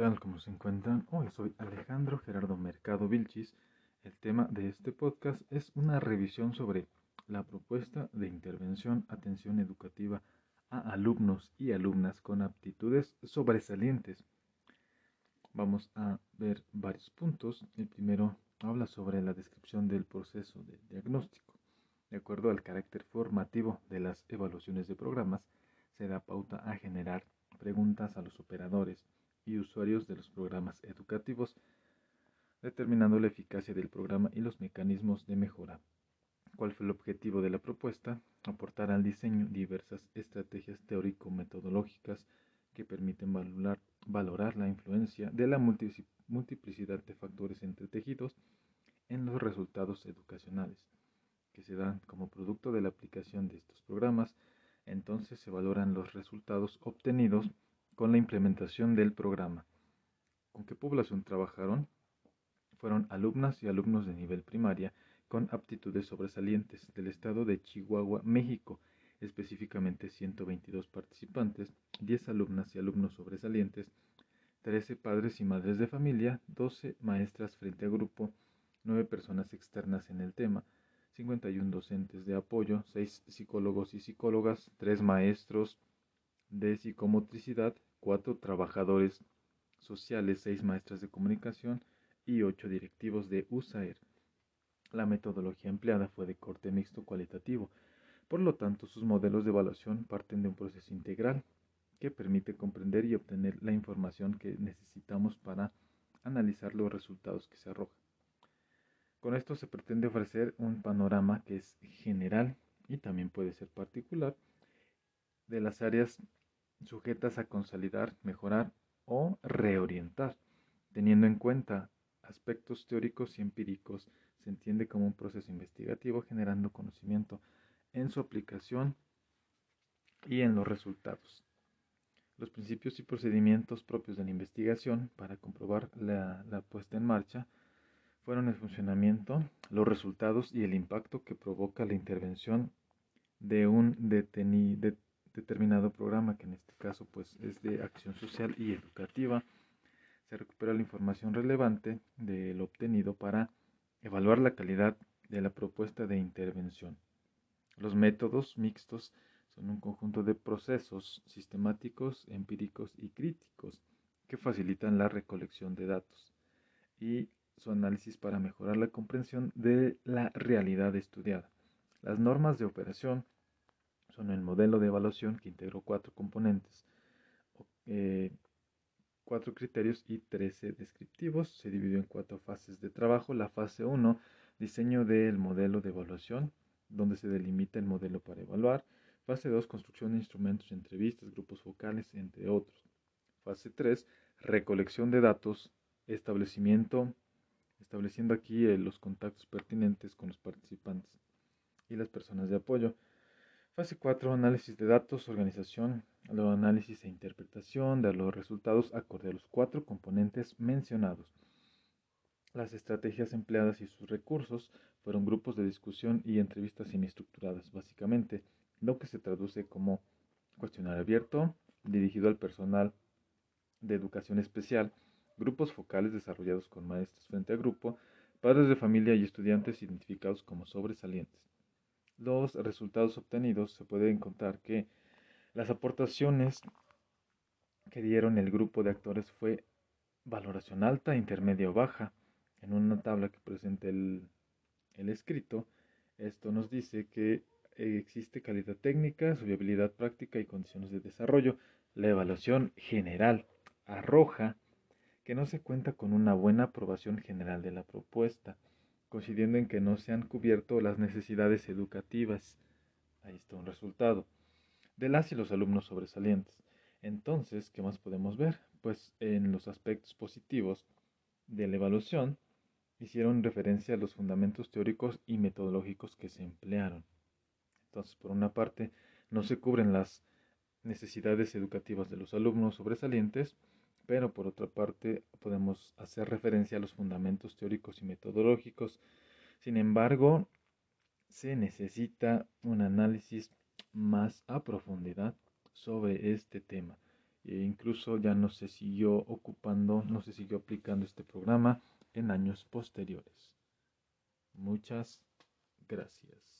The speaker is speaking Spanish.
tal? ¿Cómo se encuentran? Hoy soy Alejandro Gerardo Mercado Vilchis. El tema de este podcast es una revisión sobre la propuesta de intervención atención educativa a alumnos y alumnas con aptitudes sobresalientes. Vamos a ver varios puntos. El primero habla sobre la descripción del proceso de diagnóstico. De acuerdo al carácter formativo de las evaluaciones de programas, se da pauta a generar preguntas a los operadores y usuarios de los programas educativos, determinando la eficacia del programa y los mecanismos de mejora. ¿Cuál fue el objetivo de la propuesta? Aportar al diseño diversas estrategias teórico-metodológicas que permiten valorar, valorar, la influencia de la multiplicidad de factores entretejidos en los resultados educacionales, que se dan como producto de la aplicación de estos programas. Entonces se valoran los resultados obtenidos con la implementación del programa. ¿Con qué población trabajaron? Fueron alumnas y alumnos de nivel primaria con aptitudes sobresalientes del estado de Chihuahua, México, específicamente 122 participantes, 10 alumnas y alumnos sobresalientes, 13 padres y madres de familia, 12 maestras frente a grupo, 9 personas externas en el tema, 51 docentes de apoyo, 6 psicólogos y psicólogas, 3 maestros de psicomotricidad, cuatro trabajadores sociales, seis maestras de comunicación y ocho directivos de USAER. La metodología empleada fue de corte mixto cualitativo, por lo tanto sus modelos de evaluación parten de un proceso integral que permite comprender y obtener la información que necesitamos para analizar los resultados que se arrojan. Con esto se pretende ofrecer un panorama que es general y también puede ser particular de las áreas sujetas a consolidar, mejorar o reorientar. Teniendo en cuenta aspectos teóricos y empíricos, se entiende como un proceso investigativo generando conocimiento en su aplicación y en los resultados. Los principios y procedimientos propios de la investigación para comprobar la, puesta en marcha fueron el funcionamiento, los resultados y el impacto que provoca la intervención de un detenido determinado programa, que en este caso pues es de acción social y educativa, se recupera la información relevante de lo obtenido para evaluar la calidad de la propuesta de intervención. Los métodos mixtos son un conjunto de procesos sistemáticos, empíricos y críticos que facilitan la recolección de datos y su análisis para mejorar la comprensión de la realidad estudiada. Las normas de operación son el modelo de evaluación que integró cuatro componentes, eh, cuatro criterios y trece descriptivos. Se dividió en cuatro fases de trabajo. La fase 1, diseño del modelo de evaluación, donde se delimita el modelo para evaluar. Fase 2, construcción de instrumentos, entrevistas, grupos focales, entre otros. Fase 3, recolección de datos, establecimiento, estableciendo aquí eh, los contactos pertinentes con los participantes y las personas de apoyo. Fase 4. Análisis de datos, organización, análisis e interpretación de los resultados acorde a los cuatro componentes mencionados. Las estrategias empleadas y sus recursos fueron grupos de discusión y entrevistas semiestructuradas, básicamente, lo que se traduce como cuestionario abierto, dirigido al personal de educación especial, grupos focales desarrollados con maestros frente a grupo, padres de familia y estudiantes identificados como sobresalientes los resultados obtenidos, se puede encontrar que las aportaciones que dieron el grupo de actores fue valoración alta, intermedia o baja. En una tabla que presenta el, el escrito, esto nos dice que existe calidad técnica, su viabilidad práctica y condiciones de desarrollo. La evaluación general arroja que no se cuenta con una buena aprobación general de la propuesta coincidiendo en que no se han cubierto las necesidades educativas. Ahí está un resultado. De las y los alumnos sobresalientes. Entonces, ¿qué más podemos ver? Pues en los aspectos positivos de la evaluación hicieron referencia a los fundamentos teóricos y metodológicos que se emplearon. Entonces, por una parte, no se cubren las necesidades educativas de los alumnos sobresalientes, pero por otra parte podemos hacer referencia a los fundamentos teóricos y metodológicos. Sin embargo, se necesita un análisis más a profundidad sobre este tema E incluso ya no se siguió ocupando, no se siguió aplicando este programa en años posteriores. Muchas gracias.